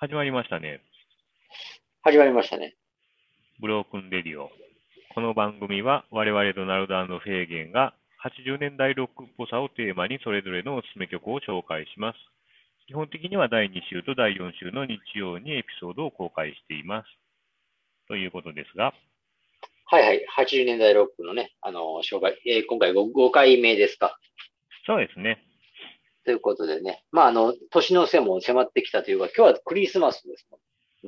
始まりましたね。始まりましたね。ブロークンレディオ。この番組は我々ドナルドフェーゲンが80年代ロックっぽさをテーマにそれぞれのおすすめ曲を紹介します。基本的には第2週と第4週の日曜にエピソードを公開しています。ということですが、はいはい。80年代ロックのね、あの、紹介、えー今回 5, 5回目ですか。そうですね。ということでね。まあ、あの、年の瀬も迫ってきたというか、今日はクリスマスですも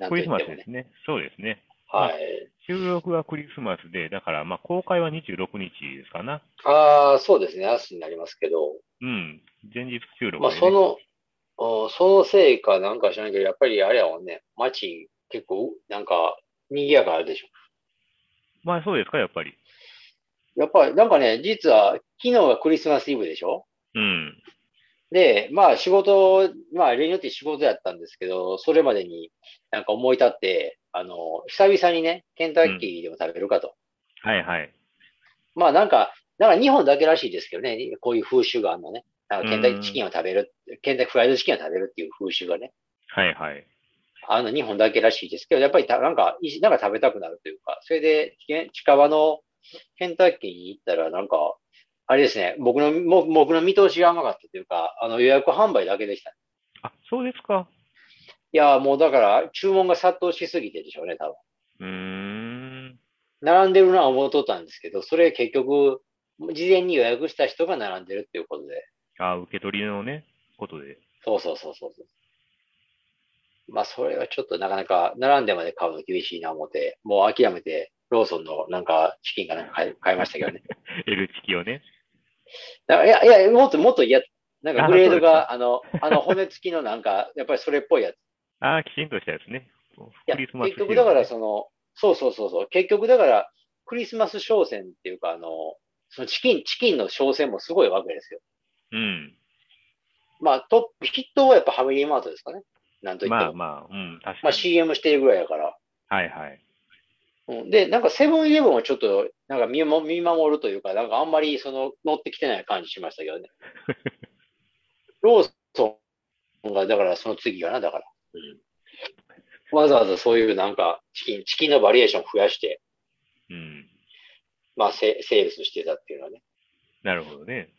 ん。クリスマ。スですね。そうですね。はい。収録はクリスマスで、だからまあ公開は26日ですかな。ああ、そうですね。明日になりますけど、うん。前日収録で、ね。まあ、その、おそのせいかなんか知らないけど、やっぱりあれやもんね、街結構、なんか、賑やかあるでしょ。まあそうですか、やっぱり。やっぱり、なんかね、実は、昨日がクリスマスイブでしょうん。で、まあ仕事、まあ例によって仕事やったんですけど、それまでになんか思い立って、あの、久々にね、ケンタッキーでも食べるかと。はいはい。まあなんか、なんか日本だけらしいですけどね、こういう風習があるのね。なんかケンタッキーチキンを食べる、ケンタッキーフライドチキンを食べるっていう風習がね、はいはい。あの日本だけらしいですけど、やっぱりたなんか、いなんか食べたくなるというか、それでけ近場のケンタッキーに行ったらなんか、あれですね、僕の、も僕の見通しが甘かったというか、あの予約販売だけでした。あ、そうですか。いや、もうだから、注文が殺到しすぎてでしょうね、多分。うーん。並んでるな思うとったんですけど、それ結局、事前に予約した人が並んでるっていうことで。あ、受け取りのね、ことで。そうそうそうそう。まあ、それはちょっとなかなか、並んでまで買うの厳しいな思って、もう諦めて、ローソンのなんか、チキンかなんか買い買いましたけどね。L チキをね。だからいや、いや、もっともっと嫌、なんかグレードが、あの、あの骨付きのなんか、やっぱりそれっぽいやつ。あきちんとしたやつね。結局だからその、そうそうそうそう、結局だから、クリスマス商戦っていうか、あの、そのチキン、チキンの商戦もすごいわけですよ。うん。まあ、トップ、筆頭はやっぱファミリーマートですかね。なんといっても。まあまあ、うん、確かに。まあ CM してるぐらいやから。はいはい。うん、で、なんかセブンイレブンはちょっと、なんか見守見守るというか、なんかあんまりその乗ってきてない感じしましたけどね。ローソンが、だからその次かな、だから。うん、わざわざそういうなんかチキン、チキンのバリエーション増やして、うん。まあセセールスしてたっていうのはね。なるほどね。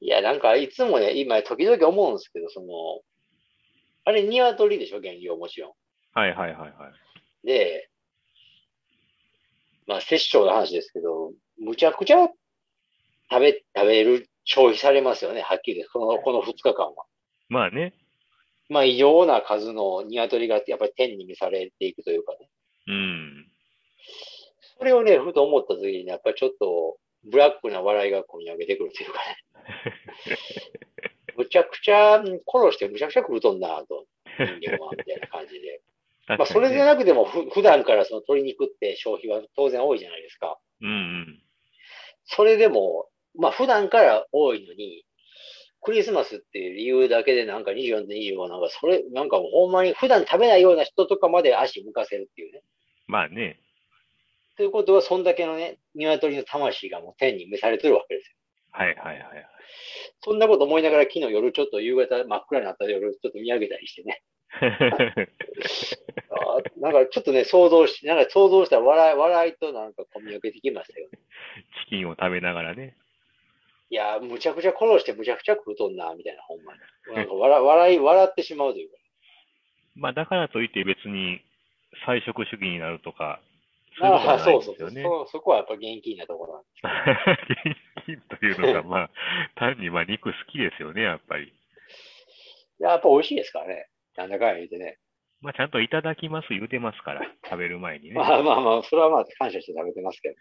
いや、なんかいつもね、今時々思うんですけど、その、あれ鶏でしょ、原料もちろん。はいはいはいはい。で、まあ、殺生の話ですけど、むちゃくちゃ食べ、食べる、消費されますよね、はっきり。この、この2日間は。まあね。まあ、異常な数の鶏がやっぱり天に召されていくというかね。うん。それをね、ふと思った時に、やっぱりちょっと、ブラックな笑いがこみ上げてくるというかね。むちゃくちゃ殺してむちゃくちゃ食うとんなと、人間は、みたいな感じで。まあ、それでなくても、ふ普段からその鶏肉って消費は当然多いじゃないですか。うんうん。それでも、まあ普段から多いのに、クリスマスっていう理由だけでなんか24で25なんかそれ、なんかもうほんまに普段食べないような人とかまで足向かせるっていうね。まあね。ということは、そんだけのね、鶏の魂がもう天に召されてるわけですよ。はいはいはい。そんなこと思いながら昨日夜ちょっと夕方真っ暗になった夜ちょっと見上げたりしてね。なんかちょっとね、想像し、なんか想像したら笑い、笑いとなんか込み上げてきましたよね。チキンを食べながらね。いやー、むちゃくちゃ殺してむちゃくちゃ食うとんな、みたいな、ほんまに。なんか笑笑い、笑ってしまうというか。まあだからといって別に菜食主義になるとか、そういうことああ、はないそうそうそうんですよね。そ。そこはやっぱ現金なところなんですけど。現金というのが、まあ、単にまあ肉好きですよね、やっぱり。やっぱ美味しいですからね。なんだかんや言うてね。まあちゃんといただきます言うてますから、食べる前にね。まあまあまあ、それはまあ感謝して食べてますけど。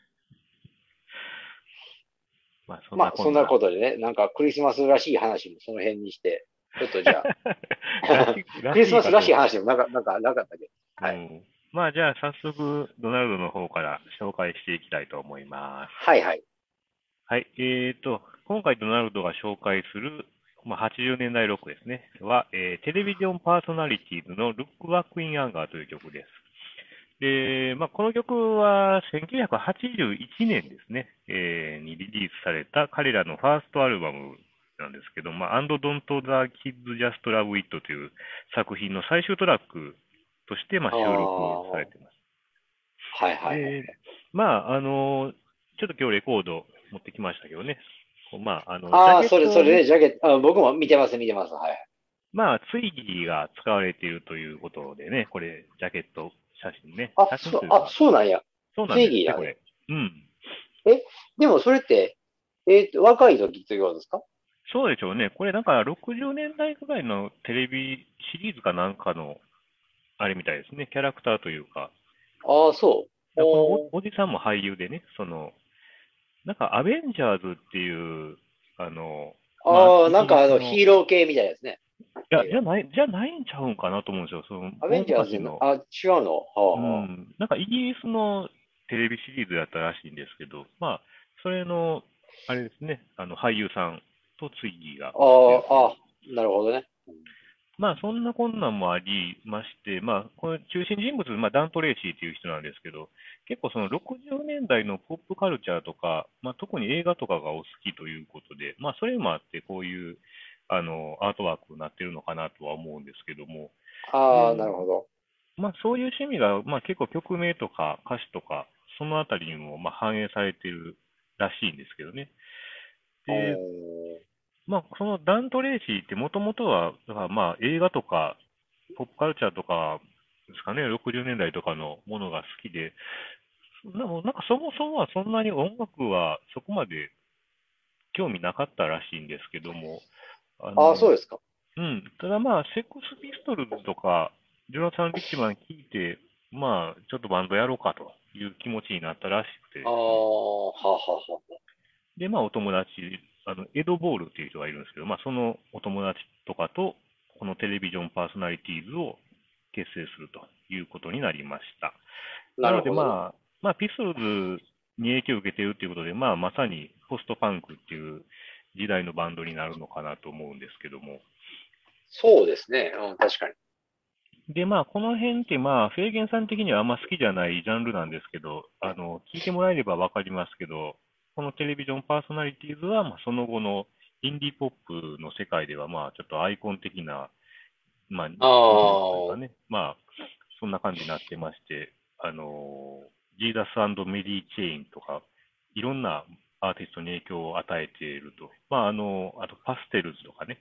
まあそんまあ、そんなと。ことでね、なんかクリスマスらしい話もその辺にして、ちょっとじゃあ、クリスマスらしい話もなかなんかなかったけ？ど。はいうんまあじゃあ早速、ドナルドの方から紹介していきたいと思います。はいはい。はい。えーと、今回ドナルドが紹介する、まあ、80年代ロックですね。は、えーテレビジョンパーソナリティーズの Look Back in Anger という曲です。で、まあ、この曲は1981年ですね、えーにリリースされた彼らのファーストアルバムなんですけど、まあ、And Don't the Kids Just Love It という作品の最終トラックとして、まあ、収録されてます。はいはい。でまあ、あの、ちょっと今日レコード持ってきましたけどね。まあ、あの、ああ、それ、それで、ジャケット、あ僕も見てます、見てます。はい。まあ、ツイギーが使われているということでね、これ、ジャケット、写真ね。あ、そうあ、そうなんや。そうなんですね、ツイギーやねこれ。うん。でもそれって、えっ、と、若い時ということですか？そうでしょうね。これなんか60年代ぐらいのテレビシリーズかなんかの、あれみたいですね。キャラクターというか。ああ、そう。おおじさんも俳優でね、その、なんかアベンジャーズっていう、あの、まあああ、なんかあの、ヒーロー系みたいですね。いや、じゃない、じゃないんちゃうんかなと思うんですよ。その、アベンジャーズの、あ、違うの？はあ、うはあん、なんかイギリスのテレビシリーズだったらしいんですけど、まあ、それの、あれですね、あの、俳優さんとツイギーが。ああ、あなるほどね。まあ、そんな困難もありまして、まあ、この中心人物、まあ、ダント・レイシーという人なんですけど、結構その60年代のポップカルチャーとか、まあ、特に映画とかがお好きということで、まあ、それもあって、こういう、あの、アートワークになってるのかなとは思うんですけども、ああ、うんなるほど。まあ、そういう趣味が、まあ、結構曲名とか歌詞とか、そのあたりにも、まあ、反映されているらしいんですけどね。で、まあ、そのダント・レイシーってもともとは、だからまあ映画とか、ポップカルチャーとかですかね、60年代とかのものが好きで、ななんかそもそもはそんなに音楽はそこまで興味なかったらしいんですけども、あああ、そうでですか。うん。ただまあ、セックスピストルズとか、ジョナサン・リッチマン聞いて、まあ、ちょっとバンドやろうかという気持ちになったらしくてあ、あ、はあ、はあ、はで、まあ、お友達、あの、エド・ボールっていう人がいるんですけど、まあ、そのお友達とかと、このテレビジョンパーソナリティーズを結成するということになりました。あ。な。ので、まあ、まあ、ピストルズに影響を受けているということで、まあ、まさにポストパンクっていう時代のバンドになるのかなと思うんですけども。そうですね。うん、確かに。で、まあ、この辺って、まあ、フェーゲンさん的にはあんま好きじゃないジャンルなんですけど、あの、聞いてもらえればわかりますけど、このテレビジョンパーソナリティーズは、まあ、その後のインディーポップの世界では、まあ、ちょっとアイコン的な、まあ、というかね、まあ、そんな感じになってまして、あの、ジーザスメリー・チェインとか、いろんなアーティストに影響を与えていると。まあ、あの、あとパステルズとかね、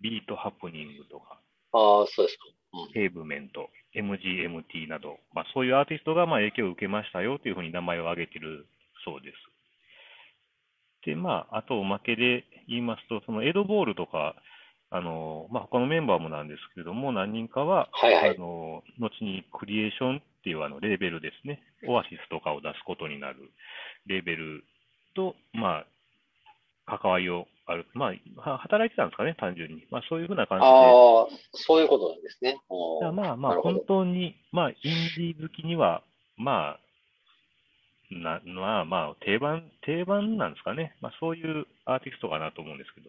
ビートハプニングとか、ああ、そうですか。ペーブメント、MGMT など、まあ、そういうアーティストがまあ影響を受けましたよというふうに名前を挙げているそうです。で、まあ、あとおまけで言いますと、そのエドボールとか、あの、まあ、他のメンバーもなんですけれども、何人かは、はいはいあの、後にクリエーションっていうあのレーベルですね、オアシスとかを出すことになるレーベルと、まあ、関わりをある、まあ、は働いてたんですかね、単純に。まあ、そういうふうな感じで、ああ、そういうことなんですね。まあまあ、本。当に、まあ、インディー好きには、まあ、な、まあまあ、定番、定番なんですかね。まあ、そういうアーティストかなと思うんですけど。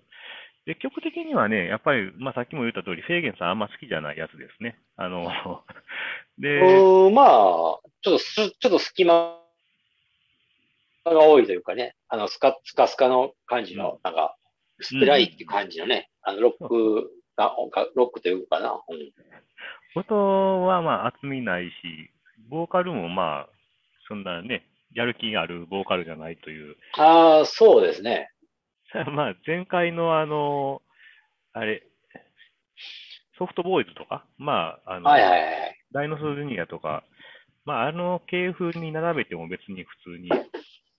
で、曲的にはね、やっぱり、まあ、さっきも言った通り、フェーゲンさんあんま好きじゃないやつですね。あの、で、まあ、ちょっとす、ちょっと隙間が多いというかね、あの、スカ、スカスカの感じの、なんか、薄っぺらいっていう感じのね、あの、ロックが、がロックというかな。うん音はまあ、厚みないし、ボーカルもまあ、そんなね、やる気があるボーカルじゃないという、ああ、そうですね。まあ、前回のあの、あれ、ソフトボーイズとか、まあ、あの、はいはいはい。ダイノソージュニアとか、まあ、あの系譜に並べても別に普通に、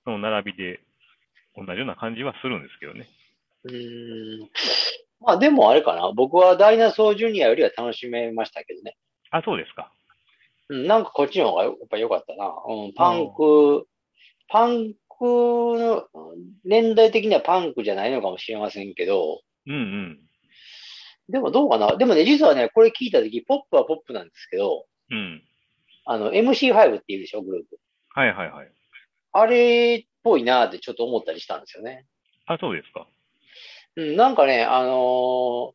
その並びで同じような感じはするんですけどね。うーん。まあでもあれかな。僕はダイナソージュニアよりは楽しめましたけどね。あ、そうですか。うん、なんかこっちの方がやっぱ良かったな。うん、パンク、パンクの、年代的にはパンクじゃないのかもしれませんけど、うんうん。でもどうかな？でもね、実はね、これ聞いたとき、ポップはポップなんですけど、うん。あの、MC5 っていうでしょ、グループ。はいはいはい。あれっぽいなってちょっと思ったりしたんですよね。あ、そうですか。うん、なんかね、あのー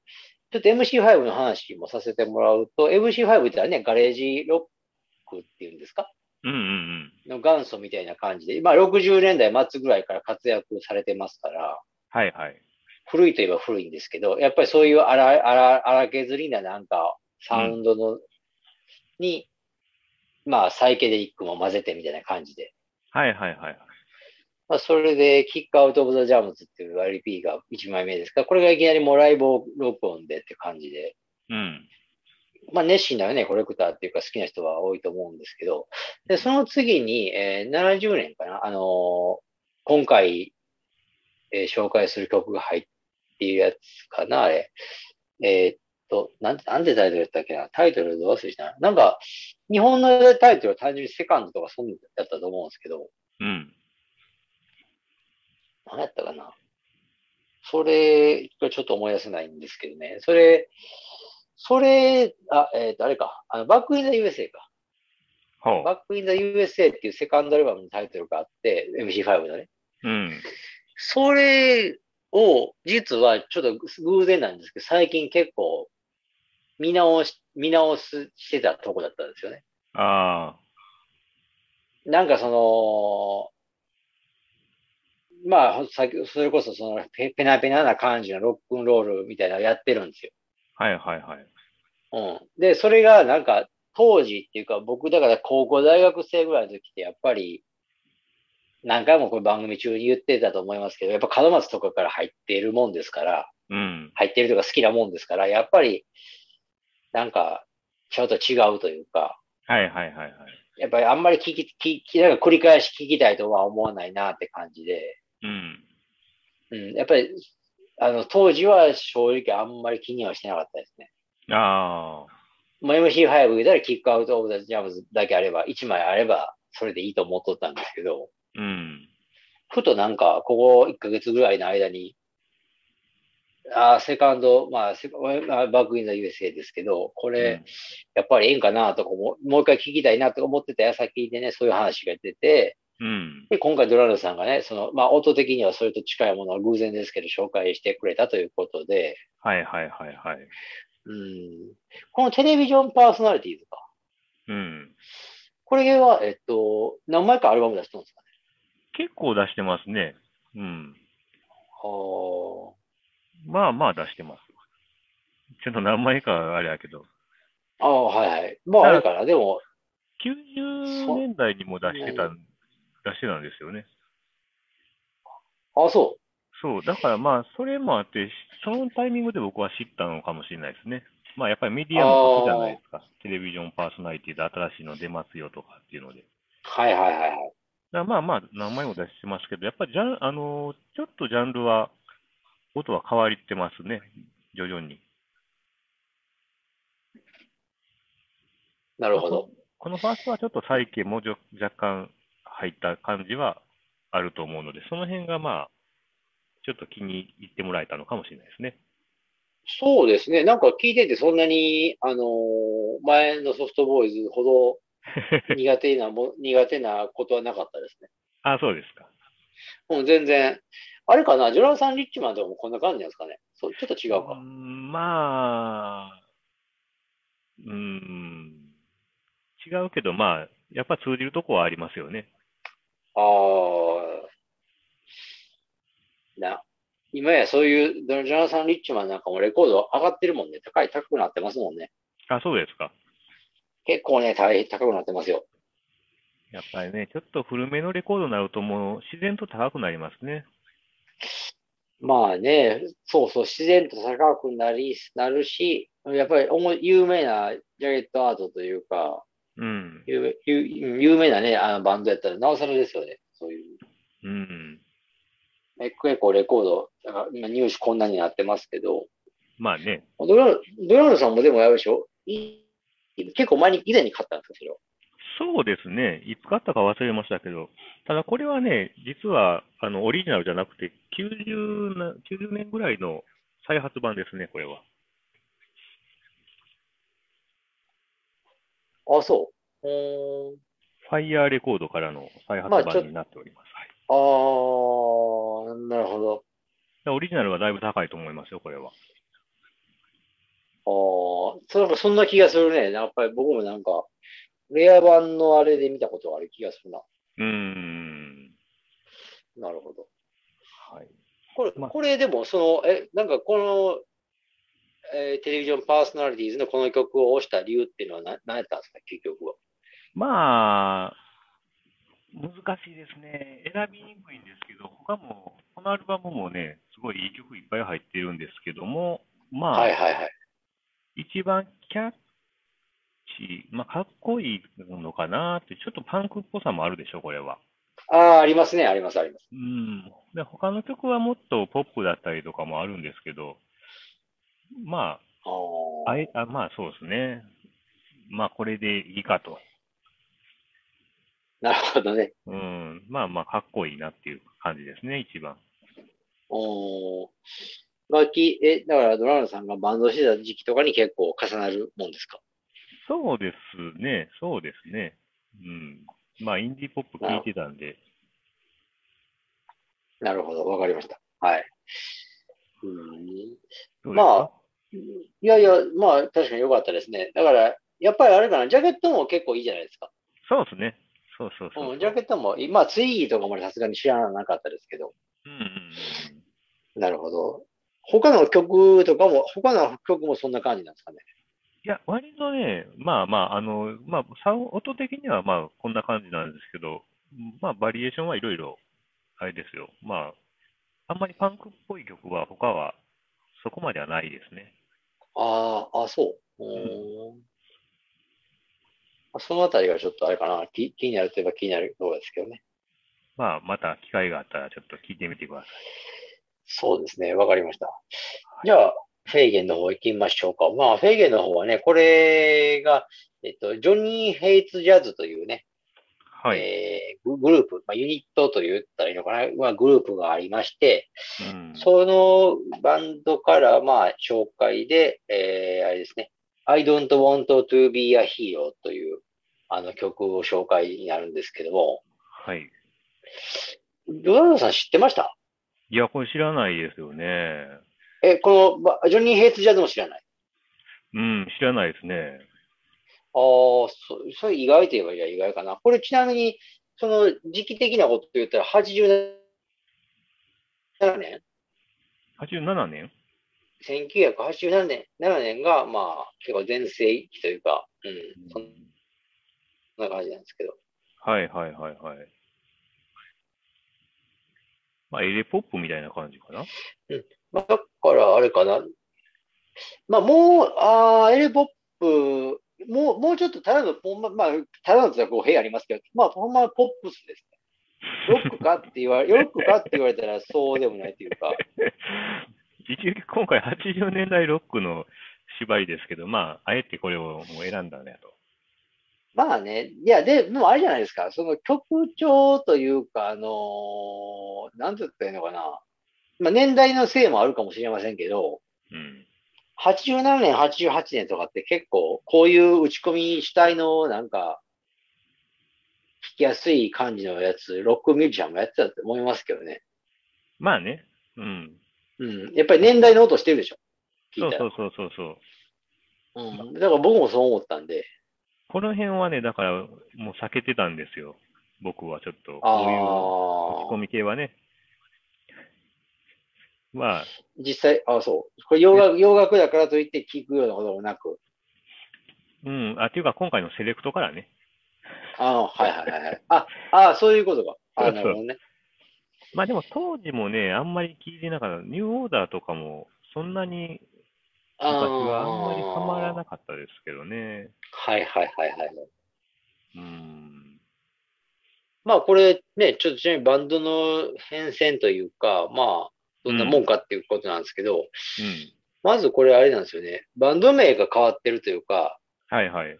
ちょっと MC5 の話もさせてもらうと、MC5 ってのはね、ガレージロックっていうんですか？の元祖みたいな感じで、まあ60年代末ぐらいから活躍されてますから、はいはい。古いといえば古いんですけど、やっぱりそういう荒荒荒削りななんかサウンドの、に、まあサイケデリックも混ぜてみたいな感じで。はいはいはい。まあ、それで、キックアウト・オブ・ザ・ジャムズっていう LP が1枚目ですから、これがいきなりもうライブ録音でって感じで、うん。まあ熱心なね、コレクターっていうか好きな人は多いと思うんですけど、で、その次に、えー70年かな、あのー今回、えー紹介する曲が入っているやつかな、あれ。えーっと、なんて、なんてタイトルやったっけなタイトルどう忘れしたな。なんか、日本のタイトルは単純にセカンドとかそんなんやったと思うんですけど、うん。何やったかなそれがちょっと思い出せないんですけどね。それ、それ、あ、えっ、と、あれか。あの、バックインザ USA か。ほバックインザ USA っていうセカンドアルバムのタイトルがあって、MC5 のね。う。うん。それを、実はちょっと偶然なんですけど、最近結構見直し、見直すしてたとこだったんですよね。あなんかその、まあ、さっき、それこそそのペ、ペナペナな感じのロックンロールみたいなのやってるんですよ。あ。はいはいはい。うん。で、それがなんか、当時っていうか、僕だから高校大学生ぐらいの時って、やっぱり、何回もこれ番組中に言ってたと思いますけど、やっぱ門松とかから入っているもんですから、うん。入っているとか好きなもんですから、やっぱり、なんか、ちょっと違うというか、はいはいはいはい。やっぱりあんまり聞き、聞き、なんか繰り返し聞きたいとは思わないなって感じで、うん。うん、やっぱり、あの、当時は正直あんまり気にはしてなかったですね。ああ。もう MC5 言ったらキックアウトオブザジャムズだけあれば、1枚あれば、それでいいと思っとったんですけど、うん。ふとなんか、ここ1ヶ月ぐらいの間に、ああ、セカンド、まあ、バックインザ USA ですけど、これ、やっぱりええんかなとかも、もう一回聞きたいなと思ってた矢先でね、そういう話が出て、うん。で、今回ドラルドさんがね、その、まあ、音的にはそれと近いものを偶然ですけど、紹介してくれたということで、はいはいはいはい。うん、このテレビジョンパーソナリティとか、うん。これは、えっと、何枚かアルバム出してるんですかね。結構出してますね。うん。はまあまあ出してます。ちょっと何枚かあれやけど。あ、ああ、はいはい。まあ、あれかな、でも、90年代にも出してた、出してたんですよね。あそそう。だからまあ、それもあって、そのタイミングで僕は知ったのかもしれないですね。まあやっぱりメディアも時じゃないですか。テレビジョンパーソナリティで新しいの出ますよとかっていうので。う。はいはいはいはい。だまあまあ、何枚も出してますけど、やっぱりジャン、あのーちょっとジャンルは、音は変わってますね。徐々に。なるほど。このファーストはちょっと再起もじょ若干入った感じはあると思うので、その辺がまあ、ちょっと気に入ってもらえたのかもしれないですね。そうですね。なんか聞いててそんなに、あのー前のソフトボーイズほど 苦手なも、苦手なことはなかったですね。あ、そうですか。もう全然、あれかな、ジョナサン・リッチマンとかもこんな感じなんですかね？そう、ちょっと違うか。んまあ、うーん、違うけど、まあ、やっぱ通じるとこはありますよね。ああ、な、今やそういう、ジョナサン・リッチマンなんかもレコード上がってるもんね。高い、高くなってますもんね。あ、そうですか。結構ね、大変高くなってますよ。やっぱりね、ちょっと古めのレコードになるともう自然と高くなりますね。まあね、そうそう、自然と高くなり、なるし、やっぱりおも有名なジャケットアートというか、うん。有名有有名なね、あのバンドやったらなおさらですよね。そういう。うん。え結構レコード、今入手こんなになってますけど、まあね。ドラドラムさんもでもやるでしょ？い結構前に、以前に買ったんですか、それは？そうですね。いつ買ったか忘れましたけど、ただこれはね、実はあのオリジナルじゃなくて90な、90年ぐらいの再発版ですね、これは。あ、そう。ファイヤーレコードからの再発版になっております。はいあー、なるほど。でオリジナルはだいぶ高いと思いますよ、これは。あー、そそんな気がするね。やっぱり僕もなんか、レア版のあれで見たことがある気がするな。うーん。なるほど。はい。これ、まあこれでも、その、え、なんかこの、えーテレビジョンパーソナリティーズのこの曲を押した理由っていうのは何、何やったんですか、結局は。まあ、難しいですね。選びにくいんですけど、他も、このアルバムもね、すごいいい曲いっぱい入ってるんですけども、まあ、はいはいはい。一番キャッチー、まあ、かっこいいのかなって、ちょっとパンクっぽさもあるでしょ、これは。ああ、ありますね、あります、あります。うん。で、他の曲はもっとポップだったりとかもあるんですけど、まああ、あ、まあそうですね。まあこれでいいかと。なるほどね。うん。まあまあかっこいいなっていう感じですね、一番。おーまあ、き、え、だからドラムさんがバンドしてた時期とかに結構重なるもんですか？そうですね。そうですね。うん。まあインディーポップ聴いてたんで、なるほど、わかりました。はい。うん。まか？あ、いやいや、まあ、確かに良かったですね。だから、やっぱりあれかな、ジャケットも結構いいじゃないですか。そうですね。そうそうそうジャケットも、まあ、ツイーとかまでさすがに知らなかったですけど。うんうんうん。なるほど。他の曲とかも、他の曲もそんな感じなんですかね？いや、割とね、まあまあ、あの、まあ、サウン音的にはまあ、こんな感じなんですけど、まあ、バリエーションはいろいろ、あれですよ。まあ、あんまりパンクっぽい曲は、他は、そこまではないですね。ああ、あ、そう。うーそのあたりがちょっとあれかな、気気になるといえば気になるところですけどね。まあ、また機会があったら、ちょっと聞いてみてください。そうですね、わかりました。じゃあ、フェーゲンの方行きましょうか。まあ、フェーゲンの方はね、これが、えっと、ジョニー・ヘイツ・ジャズというね、はい。えーググループ、まあ、ユニットと言ったらいいのかな、まあ、グループがありまして、うん。そのバンドから、まあ、紹介で、えーあれですね、I don't want to be a hero という、あの曲を紹介になるんですけども、はい。ドナルドさん知ってました？いや、これ知らないですよね。え、この、ばジョニー・ヘイツ・ジャズも知らない？うん、知らないですね。ああ、そ、それ意外と言えば意外かな。これちなみに、その時期的なこと言ったら87年？87年？?1987 年、7年が、まあ、結構全盛期というか、うん、そんな感じなんですけど。はいはいはいはい。まあ、エレポップみたいな感じかな？まあ、だから、あれかな。まあ、もう、ああ、エレポップ、もう、もうちょっとただの、ま、まあ、ただのって語弊ありますけど、まあ、ほんまポップスですね。ロックかって言われ、ロックかって言われたらそうでもないというか、一応今回80年代ロックの縛りですけど、まあ、あえてこれをもう選んだねと。まあね、いや、で、でもあれじゃないですか、その曲調というか、あのーなんて言ったらいいのかな。まあ、年代のせいもあるかもしれませんけど、うん。87年、88年とかって結構、こういう打ち込み主体の、なんか、聞きやすい感じのやつ、ロックミュージシャンもやってたと思いますけどね。まあね。うん。うん。やっぱり年代の音してるでしょ。聞いたら。そうそうそうそうそう。うん。だから僕もそう思ったんで。この辺はね、だからもう避けてたんですよ。僕はちょっと。あこういう打ち込あ。み系はね。まあ、実際、あそう。これ洋楽、洋楽だからといって聞くようなこともなく。うん。あ、っていうか今回のセレクトからね。ああ、はいはいはいはい。あ、あそういうことか。あそうそうなるほどね。まあでも当時もね、あんまり聞いてなかった。ニューオーダーとかもそんなにあ昔はあんまりハマらあ。なかったですけどね。はいはいはいはい。うん。まあこれね、ちょっとちなみにバンドの変遷というか、まあ、どんなもんかっていうことなんですけど、うん。まずこれあれなんですよね。バンド名が変わってるというか、はいはい。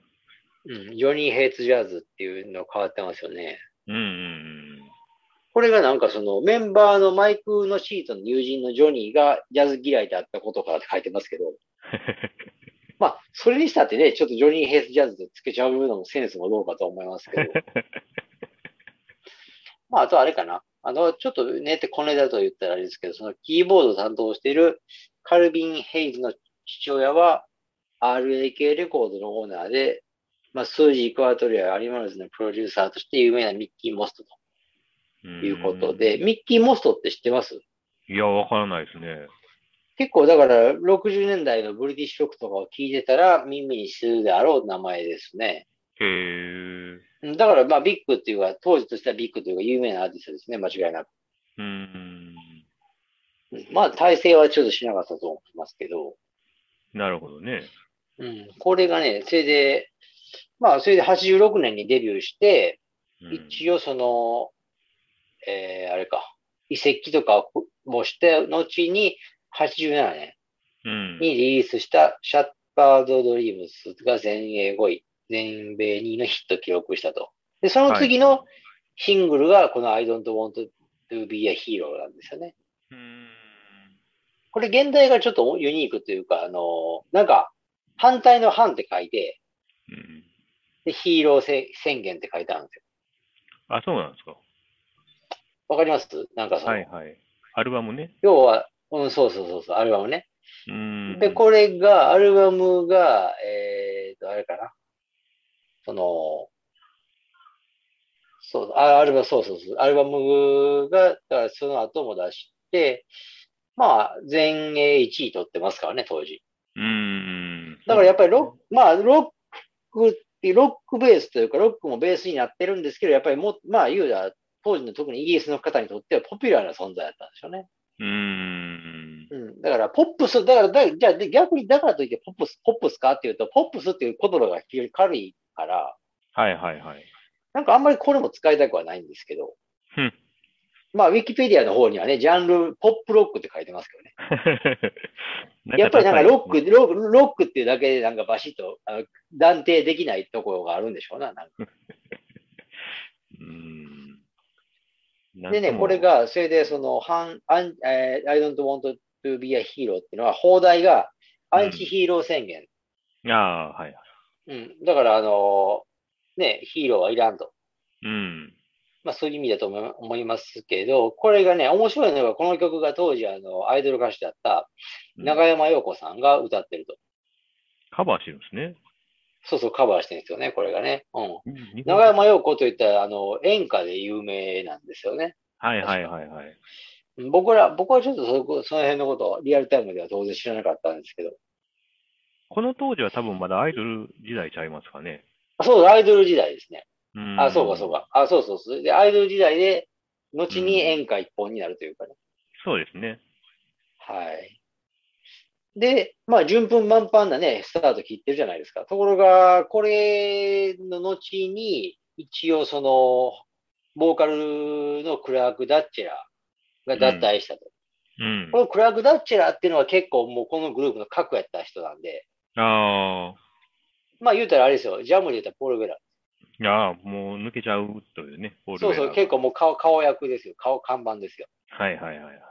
うん、ジョニー・ヘイツ・ジャズっていうの変わってますよね。うんうんうん。これがなんかそのメンバーのマイクのシートの友人のジョニーがジャズ嫌いであったことからって書いてますけど、まあ、それにしたってね、ちょっとジョニー・ヘイツ・ジャズでつけちゃうのもセンスもどうかと思いますけど、まあ、あとあれかな。あの、ちょっとねってこの間と言ったらあれですけど、そのキーボードを担当しているカルビン・ヘイズの父親は RAK レコードのオーナーで、まあ、スージー・イクワトリアやアリマルズのプロデューサーとして有名なミッキー・モストということで、ミッキー・モストって知ってます？いいや、わからないですね。結構だから60年代のブリティッシュロックとかを聞いてたら耳にするであろう名前ですね。へだからまあビッグっていうか、当時としてはビッグというか有名なアーティストですね、間違いなく。うーん。うんまあ大成はちょっとしなかったと思いますけど、なるほどね。うん、これがね、それで、まあそれで86年にデビューして、うん一応その、えー、あれか、遺跡とかもして、後に87年うん。にリリースしたシャッタードドリームスが全英5位、全米2位のヒットを記録したと。で、その次のシングルがこの I don't want to be a hero なんですよね。これ現代がちょっとユニークというか、あの、なんか反対の反って書いて、うんでヒーローせ宣言って書いてあるんですよ。あ、そうなんですか。わかります？なんかその、はいはい。アルバムね。要は、うん、そうそうそうそう、アルバムね。うーん。で、これが、アルバムが、えーと、あれかな。その、そう、あアルバム、そうそうそう、アルバムが、だからその後も出して、まあ、全英1位取ってますからね、当時。うーん。だからやっぱりロック、まあ、ロック、ロックベースというか、ロックもベースになってるんですけど、やっぱりも、まあ、言うたら、当時の特にイギリスの方にとってはポピュラーな存在だったんでしょうね。うーん。うん。だから、ポップス、だから、だじゃあ、で逆に、だからといって、ポップス、ポップスかっていうと、ポップスっていう言葉が非常に軽いから、はいはいはい。なんかあんまりこれも使いたくはないんですけど、ふんまあ、ウィキペディアの方にはね、ジャンル、ポップロックって書いてますけどね。やっぱりなんかロック、ロック、ロックっていうだけでなんかバシッとあの断定できないところがあるんでしょうな。なんか うーん。でね、これ、が、それでその、反、アンえー I don't want to be a hero っていうのは、放題がアンチヒーロー宣言。ああ、はいはい。うん。だから、あのね、ヒーローはいらんと。うん。まあそういう意味だと思いますけど、これがね、面白いのが、この曲が当時、あの、アイドル歌手だった長山陽子さんが歌ってると。カバーしてるんですね。そうそう、カバーしてるんですよね、これがね。うん。うん長山陽子といったら、あの、演歌で有名なんですよね。はいはいはいはい。僕ら、僕はちょっとそこその辺のことをリアルタイムでは当然知らなかったんですけど。この当時は多分まだアイドル時代ちゃいますかね。あそう、アイドル時代ですね。うんあ、そうか、そう。か。あ、そうそうそう。で、アイドル時代で、後に演歌一本になるというかね。そうですね。はい。で、まあ、順風満帆なね、スタート切ってるじゃないですか。ところが、これの後に、一応その、ボーカルのクラーク・ダッチェラーが脱退したと。うんこ。のクラーク・ダッチェラーっていうのは結構もうこのグループの核やった人なんで、ああ。まあ言うたらあれですよ、ジャムで言ったらポール・ベラ。いやーもう抜けちゃうというね。ポールそうそう、ウェラー結構もう顔、顔役ですよ。顔、看板ですよ。はいはいはいはい。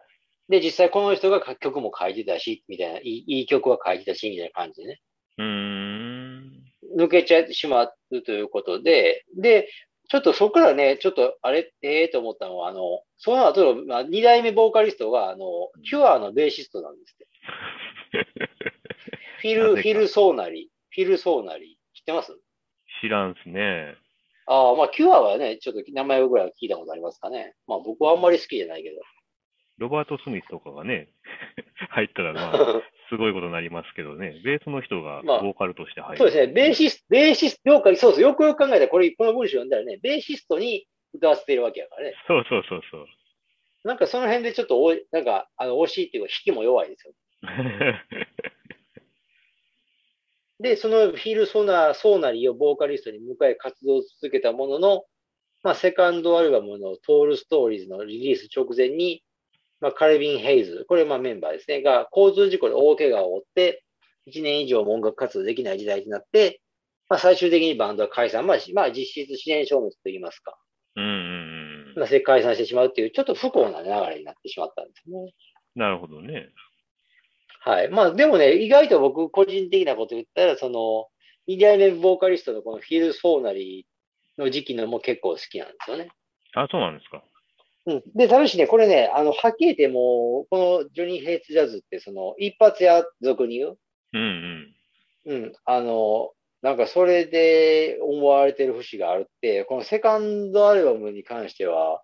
で、実際この人が曲も書いてたし、みたいな、いいいい曲は書いてたし、みたいな感じでね。うーん。抜けちゃってしまうということで、で、ちょっとそこからね、ちょっとあれ、ええと思ったのは、あの、その後の、まあ、二代目ボーカリストが、あの、キュアのベーシストなんですって。フィル、フィル・ソーナリー。フィル・ソーナリー。知ってます？知らんっすね。ああ、まあ、キュアはね、ちょっと名前ぐらいは聞いたことありますかね。まあ、僕はあんまり好きじゃないけど。ロバート・スミスとかがね、入ったらまあ、すごいことになりますけどね。ベースの人がまあボーカルとして入る。そうですね、ベーシスト、ベーシスト、よくそうそう、よくよく考えたら、これ、この文章読んだらね、ベーシストに歌わせているわけやからね。そうそうそうそう。なんかその辺でちょっとおい、なんか、あの、惜しいっていうか、引きも弱いですよ。で、そのフィル・ソナー、ソーナリーをボーカリストに迎え活動を続けたものの、まあ、セカンドアルバムのトール・ストーリーズのリリース直前に、まあ、カルビン・ヘイズ、これまあメンバーですね、が交通事故で大怪我を負って、1年以上も音楽活動できない時代になって、まあ、最終的にバンドは解散、まあ、しまあ、実質自然消滅といいますか、うんうんうん。まあ、解散してしまうっていう、ちょっと不幸な流れになってしまったんですね。なるほどね。はい。まあ、でもね、意外と僕、個人的なこと言ったら、その、二代目ボーカリストのこのフィル・ソーナリーの時期のも結構好きなんですよね。あ、そうなんですか。うん。で、ただしね、これね、あの、はっきり言ってもう、このジョニー・ヘイツ・ジャズって、その、一発屋俗に言う？うんうん。うん。あの、なんかそれで思われてる節があるって、このセカンドアルバムに関しては、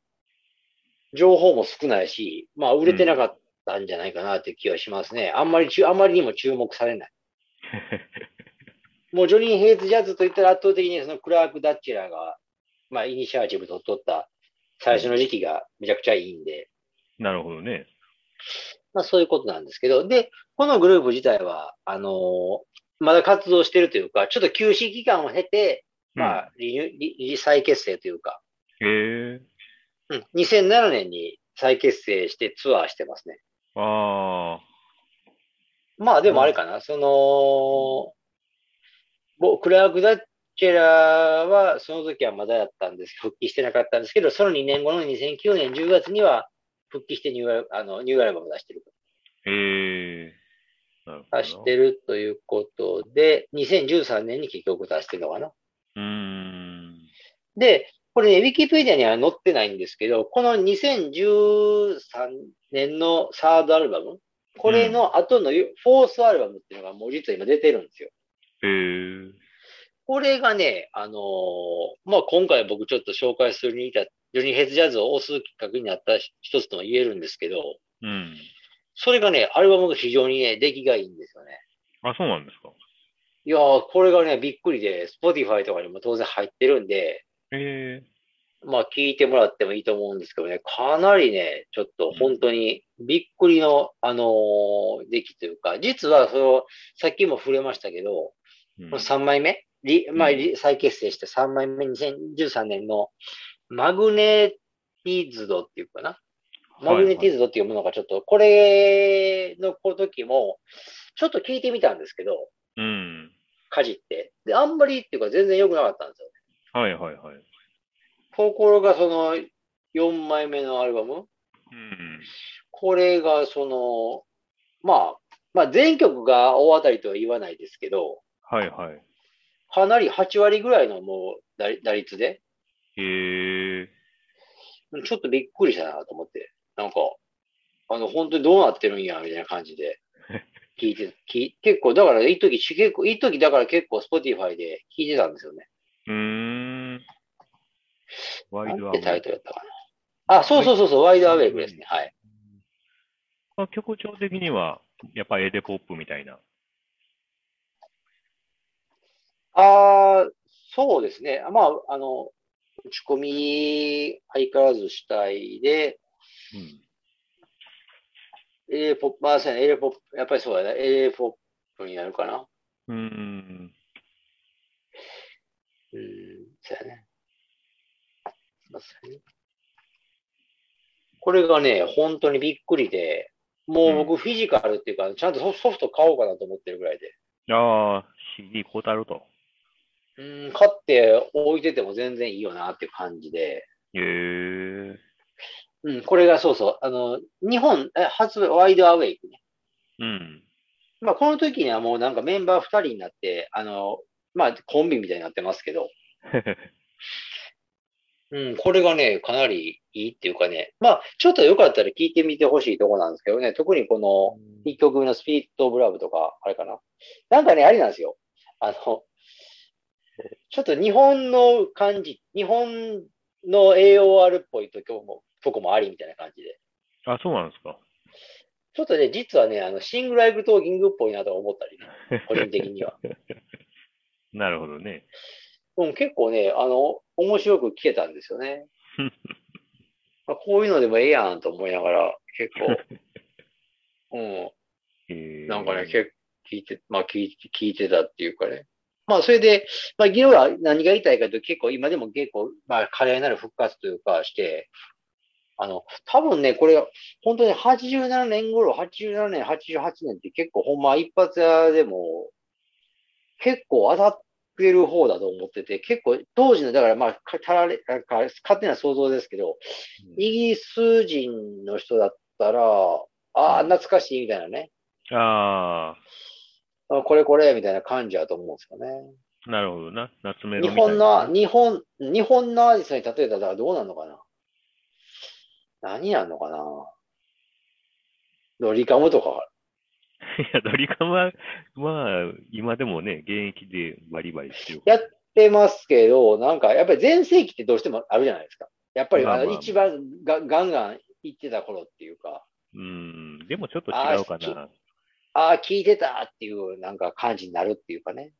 情報も少ないし、まあ売れてなかったんじゃないかなって気はしますね。あんまりあんまりにも注目されない。もうジョニー・ヘイズ・ジャズといったら圧倒的にそのクラーク・ダッチェラーが、まあ、イニシアチブと取った最初の時期がめちゃくちゃいいんで、なるほどね。まあそういうことなんですけど、で、このグループ自体は、あのーまだ活動してるというか、ちょっと休止期間を経て、まあ、リニュリリ再結成というか、うん、へえ。うん、2007年に再結成してツアーしてますね。ああ。まあでもあれかな、その、ぼクラーク・ダッチェラーはその時はまだだったんです、復帰してなかったんですけど、その2年後の2009年10月には復帰してニューアルあのニューアルバムを出してる。へ。出してるということで、2013年に結局出してるのかな。うーん。で、これね、ウィキペディアには載ってないんですけど、この2013年のサードアルバム、これの後のフォースアルバムっていうのがもう実は今出てるんですよ。へえ。これがね、あのーまあ、今回僕ちょっと紹介するに至った、ジョニー・ヘッズ・ジャズを押すきっかけになった一つとも言えるんですけど、うん。それがね、アルバムが非常にね、出来がいいんですよね。あ、そうなんですか。いやー、これがね、びっくりで、Spotify とかにも当然入ってるんで、へえ。まあ聞いてもらってもいいと思うんですけどね、かなりね、ちょっと本当にびっくりの、あのー出来というか、実はその、さっきも触れましたけど、うんこの3枚目、リまあ、再結成して3枚目、2013年のマグネティズドっていうかな。マグネティズドっていうものがちょっと、これのこの時も、ちょっと聞いてみたんですけど、うん。かじって。で、あんまりっていうか全然良くなかったんですよ。はいはいはい。ところがその4枚目のアルバム、うん。これがその、まあ、まあ全曲が大当たりとは言わないですけど、はいはい。かなり8割ぐらいのもう打打率で、へえ。ちょっとびっくりしたなと思って、なんか、あの、本当にどうなってるんや、みたいな感じで、聞いて、聞い結構、だから、いい時、し結構、いい時だから結構、Spotify で聞いてたんですよね。うーん。ワイドアなんてタイトルやったかな。あ、そうそうそうそう、ワイドアウェイクですね。はい。まあ、曲調的には、やっぱエデポップみたいな。ああ、そうですね。まあ、あの、打ち込み、相変わらず主体で、うん。エレポップ、まあ、そうやね、エレポップ、やっぱりそうだね、エレポップになるかな。うーん。うん、そうやね。まさにこれがね、本当にびっくりで、もう僕フィジカルっていうか、ちゃんとソソフト買おうかなと思ってるぐらいで。ああ、CD こうたると。うん、買って置いてても全然いいよなっていう感じで。へえ。うん、これがそうそう、あの、日本、え発売、ワイドアウェイクね。うん。まあ、この時にはもうなんかメンバー2人になって、あの、まあ、コンビみたいになってますけど、うん、これがね、かなりいいっていうかね、まあ、ちょっとよかったら聞いてみてほしいとこなんですけどね、特にこの1曲目のスピリット・オブ・ラブとか、あれかな。なんかね、あれなんですよ。あの、ちょっと日本の感じ、日本の AOR っぽいとこも、とこもありみたいな感じで。あ、そうなんですか。ちょっとね、実はね、あの、シングライブトーキングっぽいなと思ったりね、個人的には。なるほどね。うん、結構ね、あの、面白く聞けたんですよね。まあこういうのでもええやんと思いながら、結構、うん、なんかね、結構聞いて、まあ聞いて、聞いてたっていうかね。まあそれで、まあ議論は何が言いたいかというと結構今でも結構、まあ華麗なる復活というかして、あの、多分ね、これ、本当に87年頃、87年、88年って結構ほんま一発屋でも、結構当たってる方だと思ってて、結構当時の、だからまあ、かたられなんか勝手な想像ですけど、イギリス人の人だったら、ああ、懐かしいみたいなね。ああこれこれみたいな感じだと思うんですよね。あ、なるほどな。夏メロ日本なの、日本、日本のアーティストに例えたらどうなるのかな？何やんのかな？ドリカムとか。いや、ドリカムは、まあ、今でもね、現役でバリバリしてる。やってますけど、なんかやっぱり全盛期ってどうしてもあるじゃないですか。やっぱりあ一番がガンガン行ってた頃っていうか。うん、ん。でもちょっと違うかな。ああ、聞いてたっていうなんか感じになるっていうかね。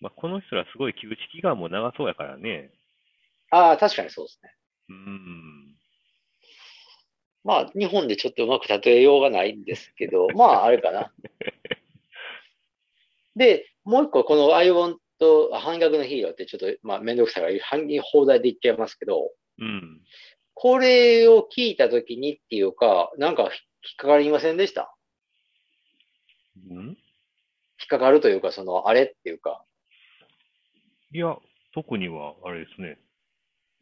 まあ、この人らすごい休止期間も長そうやからね。ああ、確かにそうですね。うん。まあ、日本でちょっとうまく例えようがないんですけど、まあ、あれかな。で、もう一個、この I want と半額のヒーローってちょっと、まあ、めんどくさいから、放題で言っちゃいますけど、うん。これを聞いたときにっていうか、なんか引っかかりませんでした？っかかるというか、その、あれっていうか、いや、特には、あれですね。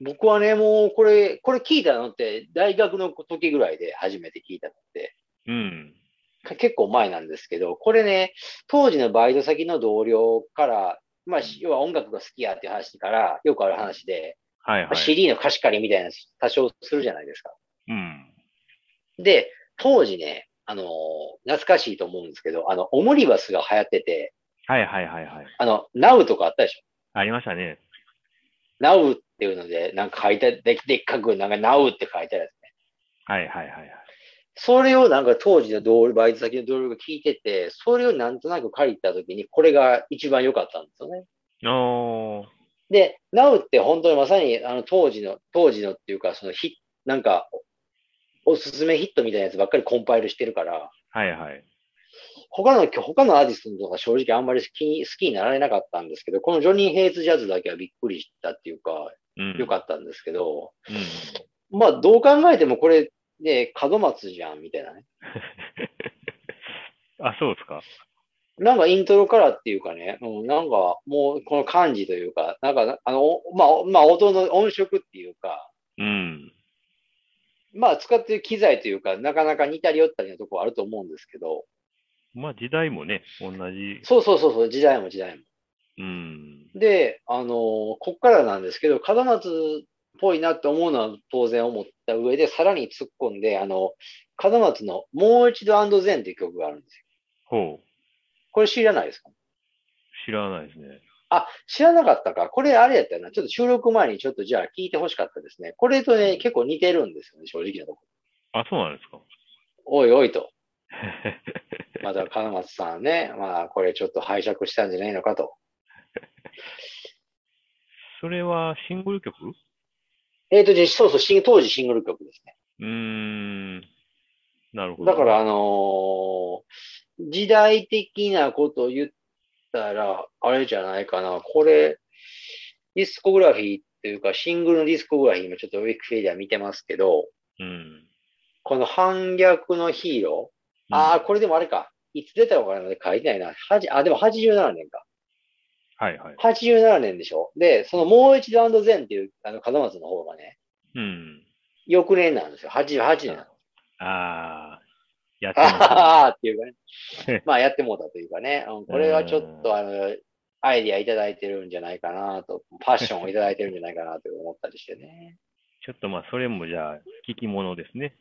僕はね、もうこれ、これ聞いたのって、大学の時ぐらいで初めて聞いたのって、うん。か結構前なんですけど、これね、当時のバイト先の同僚から、まあ、し要は音楽が好きやっていう話から、よくある話で、はいはい。CD の貸し借りみたいなの多少するじゃないですか。うん。で、当時ね、あのー懐かしいと思うんですけど、あの、オムニバスが流行ってて、はいはいはいはい。あの、Now とかあったでしょ？ありましたね。?Now っていうので、なんか書いて、ででっかくなんか Now って書いてあるやつね。はいはいはいはい。それをなんか当時の同僚、バイト先の同僚が聞いてて、それをなんとなく借りた時に、これが一番良かったんですよね。おー。で、Now って本当にまさにあの当時の、当時のっていうか、そのヒなんか、おすすめヒットみたいなやつばっかりコンパイルしてるから、はいはい。他の、他のアーティストとか正直あんまり好きに好きになられなかったんですけど、このジョニー・ヘイツ・ジャズだけはびっくりしたっていうか、うん。良かったんですけど、うん。まあどう考えてもこれ、ね、門松じゃん、みたいなね。あ、そうですか。なんかイントロからっていうかね、うん、なんかもうこの感じというか、なんか、あの、まあ、まあ音の音色っていうか、うん。まあ使ってる機材というか、なかなか似たり寄ったりのところあると思うんですけど、まあ時代もね、同じ。そうそうそうそう、時代も時代も。うん。で、あのーこっからなんですけど、門松っぽいなって思うのは当然思った上で、さらに突っ込んで、あの、門松のもう一度ゼンっていう曲があるんですよ。ほう。これ知らないですか？知らないですね。あ、知らなかったか。これあれやったよな。ちょっと収録前にちょっとじゃあ聞いてほしかったですね。これとね、結構似てるんですよね、正直なとこあ、そうなんですか。おいおいと。また門松さんね、まあこれちょっと拝借したんじゃないのかと。それはシングル曲？うえっ、と、じゃあそうそう、当時シングル曲ですね。ーん。なるほど。だから、あのー時代的なことを言ったら、あれじゃないかな。これ、ディスコグラフィーっていうか、シングルのディスコグラフィーもちょっとウィキペディア見てますけど、うん。この反逆のヒーロー。ああ、これでもあれか。いつ出たのかなって書いてないな。はじあ、でも87年か。はいはい。87年でしょ。で、そのもう一度ゼンっていう、あの、門松の方がね、うん。翌年なんですよ。88年なの。ああ、やって。あ あっていうかね。まあやってもうたというかね。うんこれはちょっとあの、アイディアいただいてるんじゃないかなと、パッションをいただいてるんじゃないかなと思ったりしてね。ちょっとまあ、それもじゃあ、聞き物ですね。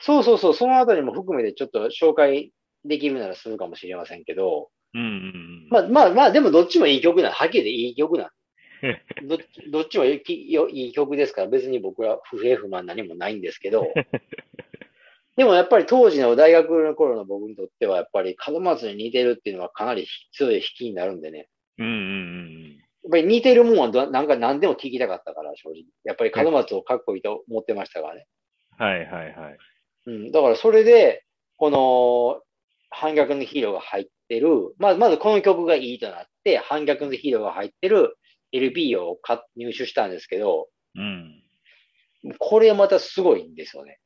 そうそうそう、そのあたりも含めてちょっと紹介できるならするかもしれませんけど、うんうんうん。まあまあまあ、でもどっちもいい曲なん、はっきり言っていい曲なん。どっちどっちもいいよいい曲ですから、別に僕は不平不満何もないんですけど、でもやっぱり当時の大学の頃の僕にとっては、やっぱり門松に似てるっていうのはかなり強い引きになるんでね。うんうんうん。やっぱり似てるもんはどなんか何でも聞きたかったから、正直。やっぱり門松をかっこいいと思ってましたからね。はいはいはい。うん。だからそれで、この、反逆のヒーローが入ってる、まず、まずこの曲がいいとなって、反逆のヒーローが入ってる LP を買入手したんですけど、うん。これまたすごいんですよね。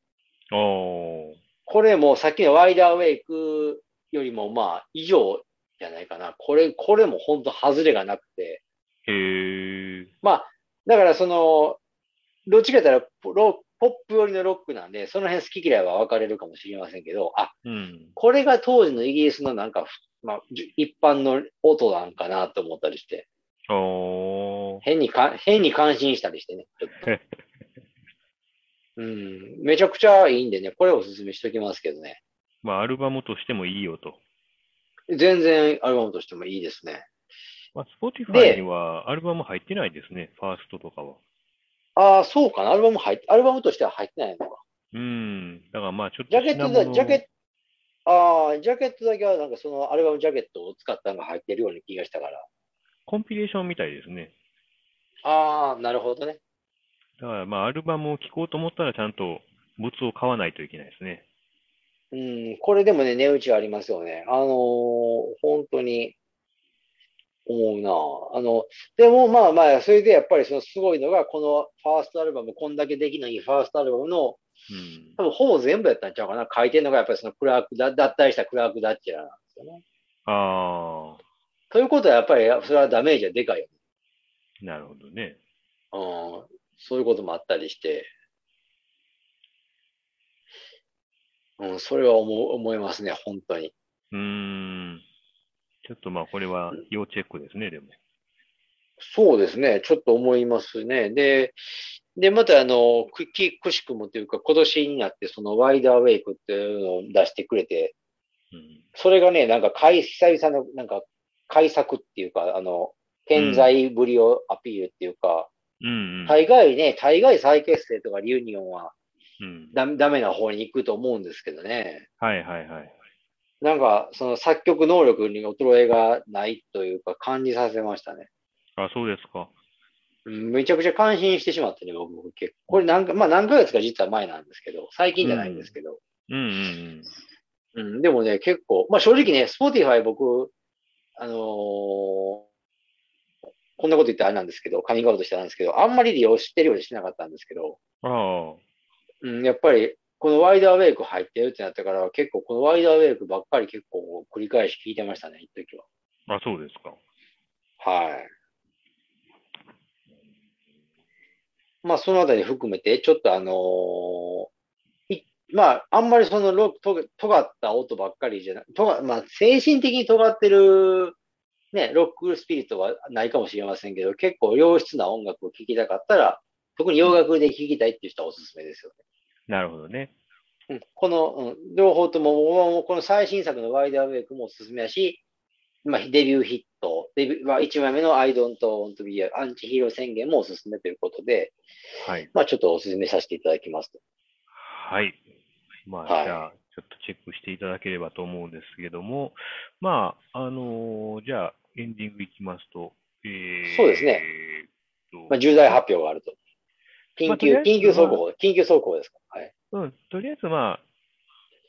これもさっきのワイダーウェイクよりもまあ以上じゃないかな。これ、これも本当外れがなくて。へー。だからその、どっちかというとロポップ寄りのロックなんで、その辺好き嫌いは分かれるかもしれませんけど、あ、うん。これが当時のイギリスのなんか、まあ、じ一般の音なんかなと思ったりして。変にか、変に感心したりしてね、ちょっと。うん、めちゃくちゃいいんでね、これおすすめしときますけどね。まあ、アルバムとしてもいいよと。全然アルバムとしてもいいですね。まあ、Spotify でにはアルバム入ってないですね。ファーストとかは。ああ、そうかな。アルバム入っアルバムとしては入ってないのか。うん。だからまあ、ちょっとジャケットだ、ジャケット、ああ、ジャケットだけはなんかそのアルバムジャケットを使ったのが入ってるような気がしたから。コンピレーションみたいですね。ああ、なるほどね。だからまあアルバムを聴こうと思ったらちゃんと物を買わないといけないですね。うん、これでもね、値打ちありますよね。あのー本当に思うな。あの、でもまあまあ、それでやっぱりそのすごいのが、このファーストアルバム、こんだけできのいいファーストアルバムの、うん。多分ほぼ全部やったんちゃうかな。書いてるのがやっぱりそのクラークだ、脱退したクラークダッチェラなんですよね。あということはやっぱり、それはダメージはでかいよね。あ、なるほどね。うん、そういうこともあったりして。うん、それは思う思いますね、本当に。うーん。ちょっとまあこれは要チェックですね、でも。そうですね。ちょっと思いますね。で、で、またあの、くきくしくもというか、今年になってそのワイダーウェイクっていうのを出してくれて、うん。それがね、なんか開久々の、なんか改作っていうか、あの、健在ぶりをアピールっていうか、うんうん。大概ね、大概再結成とかリユニオンはうん。ダメな方に行くと思うんですけどね。はいはいはい。なんか、その作曲能力に衰えがないというか感じさせましたね。あ、そうですか。うんめちゃくちゃ感心してしまってね、僕結構。これ何か、まあ何ヶ月か実は前なんですけど、最近じゃないんですけど。うんうんうん、でもね、結構、まあ正直ね、Spotify 僕、あのーこんなこと言ってあれなんですけど、カミングアウトしてたんですけど、あんまり利用してるようにしてなかったんですけど、うん。あうん、やっぱり、このワイダーウェイク入ってるってなったから、結構このワイダーウェイクばっかり結構繰り返し聞いてましたね、一時は。あ。あ、そうですか。はい。まあ、そのあたり含めて、ちょっとあのーいまあ、あんまりそのロック、と尖った音ばっかりじゃなく、まあ、精神的に尖ってる、ね、ロックスピリットはないかもしれませんけど、結構良質な音楽を聴きたかったら、特に洋楽で聴きたいっていう人はおすすめですよなるほどね。ね。うん、この、うん、両方とも、この最新作のワイダーウェイクもおすすめだし、まあ、デビューヒット、デビュー、まあ、1枚目の I don't want to be a アンチヒーロー宣言もおすすめということで、はい。まあ、ちょっとおすすめさせていただきますと。はい。まあ、はいじゃあ、ちょっとチェックしていただければと思うんですけども、まあ、あのーじゃあ、エンディングいきますと、えー、そうですねまあ、重大発表があると。緊急、まあ緊急速報、緊急速報ですか？はい。うん、とりあえずまあ、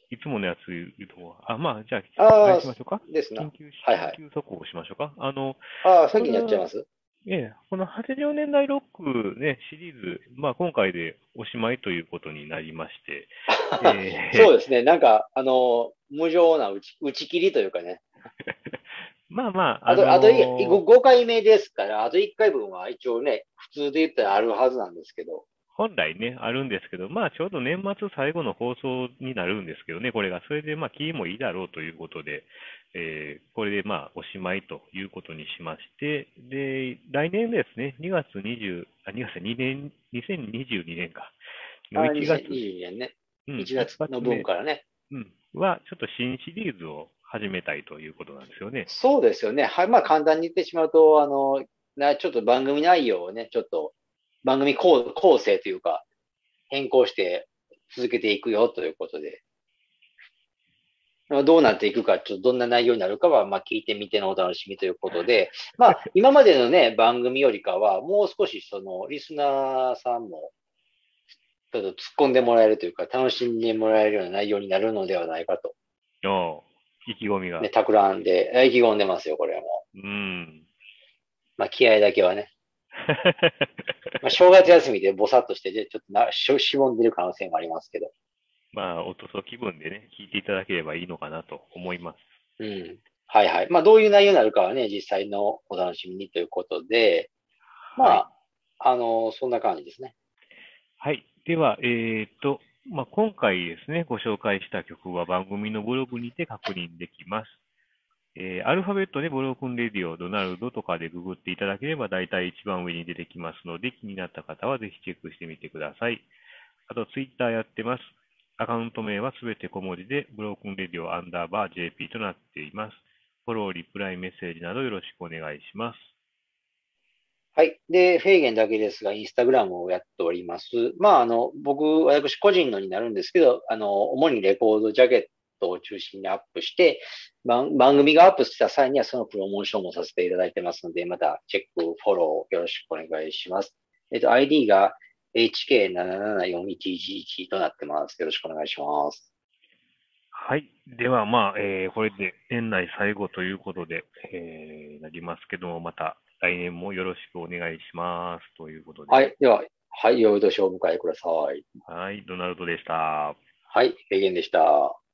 いつものやつ言うと、あ、まあ、じゃああ、ーあれしましょうか。ですな緊。急、緊急速報しましょうか。あの、ああ、先にやっちゃいます？ええ、この80年代ロックね、シリーズ、まあ今回でおしまいということになりまして、えーそうですね。なんか、あの、無情な打ち打ち切りというかね。まあまあ、あと、のーあとい 5, 回目ですから、あと1回分は一応ね、普通で言ったらあるはずなんですけど。本来ね、あるんですけど、まあちょうど年末最後の放送になるんですけどね、これが。それでまあ気もいいだろうということで、えーこれでまあおしまいということにしまして、で、来年ですね、2月20、あ、2月2年、2022年か。のあ1月、2022年ね。うん1月の分からね。うん、は、ちょっと新シリーズを始めたいということなんですよね。そうですよね。はい。まあ、簡単に言ってしまうと、あの、なちょっと番組内容をね、ちょっと番組構構成というか、変更して続けていくよということで。まあどうなっていくか、ちょっとどんな内容になるかは、まあ、聞いてみてのお楽しみということで、まあ、今までのね、番組よりかは、もう少し、その、リスナーさんも、ちょっと突っ込んでもらえるというか、楽しんでもらえるような内容になるのではないかと、意気込みが。ね、企んで、え意気込んでますよ、これはもう。うん。まあ、気合だけはね。まあ、正月休みでぼさっとしてて、ちょっとなししぼんでる可能性もありますけど。まあ、おとそ気分でね、聞いていただければいいのかなと思います。うん。はいはい。まあ、どういう内容になるかはね、実際のお楽しみにということで、まあ、はいあのそんな感じですね。はい。では、えーと、まあ、今回ですね、ご紹介した曲は番組のブログにて確認できます。えーアルファベットでブロークンレディオ、ドナルドとかでググっていただければ大体一番上に出てきますので、気になった方はぜひチェックしてみてください。あと、ツイッターやってます。アカウント名はすべて小文字で、ブロークンレディオアンダーバー JP となっています。フォロー、リプライ、メッセージなどよろしくお願いします。はい。で、フェーゲンだけですが、インスタグラムをやっております。まあ、あの、僕、私個人のになるんですけど、あの、主にレコード、ジャケットを中心にアップして、番組がアップした際にはそのプロモーションもさせていただいてますので、またチェック、フォローよろしくお願いします。えっと、ID が HK774111 となってます。よろしくお願いします。はい。では、まあ、えーこれで年内最後ということで、えーなりますけども、また来年もよろしくお願いします。ということで。はい。では、はい。良い年をお迎えください。はい。ドナルドでした。はい。レゲンでした。